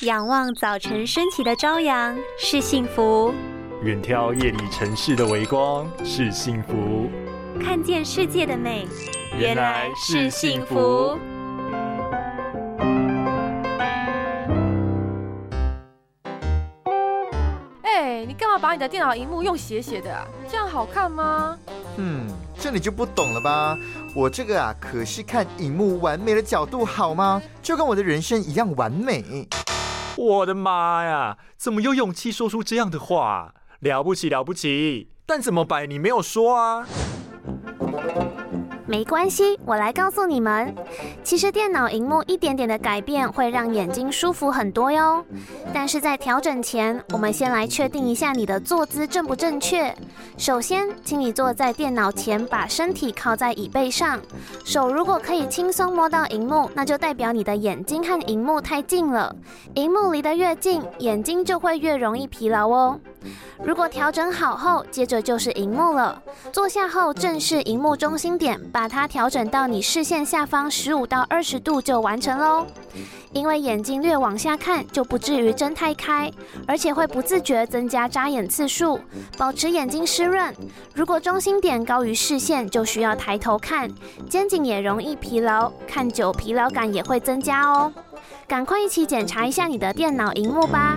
仰望早晨升起的朝阳是幸福，远眺夜里城市的微光是幸福，看见世界的美原来是幸福。哎，你干嘛把你的电脑荧幕用斜斜的啊？这样好看吗？嗯，这你就不懂了吧？我这个啊，可是看荧幕完美的角度，好吗？就跟我的人生一样完美。我的妈呀！怎么有勇气说出这样的话？了不起了不起！但怎么摆你没有说啊？没关系，我来告诉你们。其实电脑荧幕一点点的改变会让眼睛舒服很多哟。但是在调整前，我们先来确定一下你的坐姿正不正确。首先，请你坐在电脑前，把身体靠在椅背上，手如果可以轻松摸到荧幕，那就代表你的眼睛和荧幕太近了。荧幕离得越近，眼睛就会越容易疲劳哦。如果调整好后，接着就是荧幕了。坐下后，正视荧幕中心点，把它调整到你视线下方十五到二十度就完成喽。因为眼睛略往下看，就不至于睁太开，而且会不自觉增加眨眼次数，保持眼睛湿润。如果中心点高于视线，就需要抬头看，肩颈也容易疲劳，看久疲劳感也会增加哦。赶快一起检查一下你的电脑荧幕吧。